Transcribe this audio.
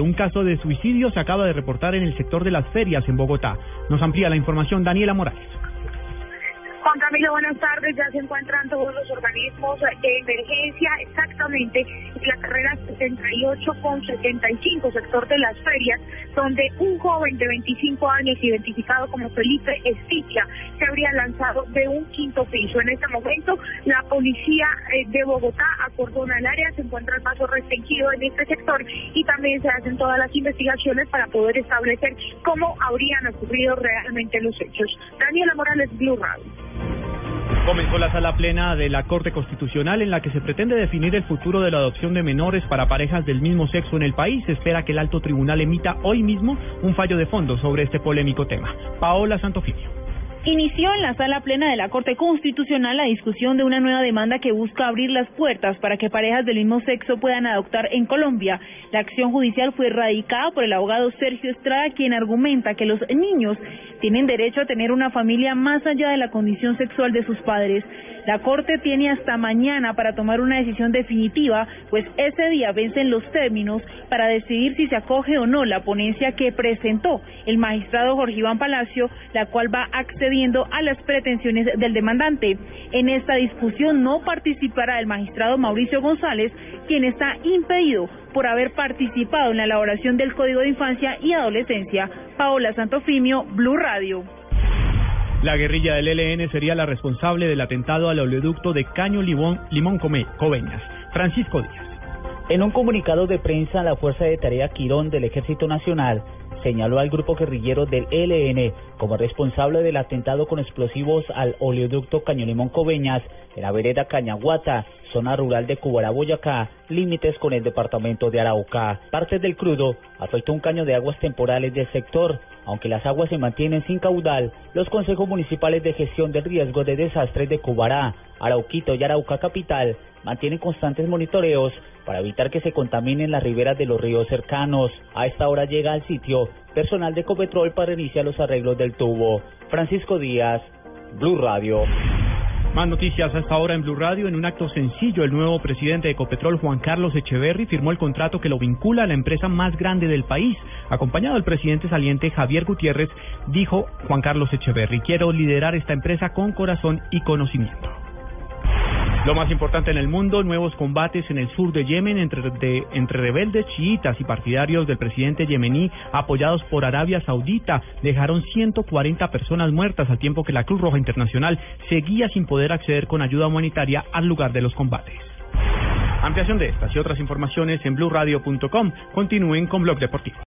Un caso de suicidio se acaba de reportar en el sector de las ferias en Bogotá. Nos amplía la información Daniela Morales. Juan Camilo, buenas tardes. Ya se encuentran todos los organismos de emergencia exactamente en la carrera 78 con 75, sector de las ferias, donde un joven de 25 años identificado como Felipe Esticha se habría lanzado de un quinto piso. En este momento, la policía eh, de Bogotá acordona el área, se encuentra el paso restringido en este sector y también se hacen todas las investigaciones para poder establecer cómo habrían ocurrido realmente los hechos. Daniela Morales, Blue Radio. Comenzó la sala plena de la Corte Constitucional en la que se pretende definir el futuro de la adopción de menores para parejas del mismo sexo en el país. Se espera que el alto tribunal emita hoy mismo un fallo de fondo sobre este polémico tema. Paola Santofimio. Inició en la sala plena de la Corte Constitucional la discusión de una nueva demanda que busca abrir las puertas para que parejas del mismo sexo puedan adoptar en Colombia. La acción judicial fue radicada por el abogado Sergio Estrada, quien argumenta que los niños tienen derecho a tener una familia más allá de la condición sexual de sus padres. La Corte tiene hasta mañana para tomar una decisión definitiva, pues ese día vencen los términos para decidir si se acoge o no la ponencia que presentó el magistrado Jorge Iván Palacio, la cual va accediendo a las pretensiones del demandante. En esta discusión no participará el magistrado Mauricio González, quien está impedido por haber participado en la elaboración del Código de Infancia y Adolescencia. Paola Santofimio, Blue Radio. La guerrilla del ELN sería la responsable del atentado al oleoducto de Caño Limón, Limón Coveñas. Francisco Díaz. En un comunicado de prensa, la Fuerza de Tarea Quirón del Ejército Nacional señaló al grupo guerrillero del ELN como responsable del atentado con explosivos al oleoducto Caño Limón Coveñas en la vereda Cañaguata, zona rural de Cubará, Boyacá, límites con el departamento de Arauca. Parte del crudo afectó un caño de aguas temporales del sector, aunque las aguas se mantienen sin caudal, los consejos municipales de gestión del riesgo de desastres de Cubará, Arauquito y Arauca Capital mantienen constantes monitoreos para evitar que se contaminen las riberas de los ríos cercanos. A esta hora llega al sitio personal de Ecopetrol para iniciar los arreglos del tubo. Francisco Díaz, Blue Radio. Más noticias hasta ahora en Blue Radio. En un acto sencillo, el nuevo presidente de Ecopetrol, Juan Carlos Echeverry, firmó el contrato que lo vincula a la empresa más grande del país. Acompañado del presidente saliente Javier Gutiérrez, dijo Juan Carlos Echeverry, quiero liderar esta empresa con corazón y conocimiento. Lo más importante en el mundo, nuevos combates en el sur de Yemen entre, rebeldes chiitas y partidarios del presidente yemení apoyados por Arabia Saudita dejaron 140 personas muertas al tiempo que la Cruz Roja Internacional seguía sin poder acceder con ayuda humanitaria al lugar de los combates. Ampliación de estas y otras informaciones en blueradio.com. Continúen con Blog Deportivo.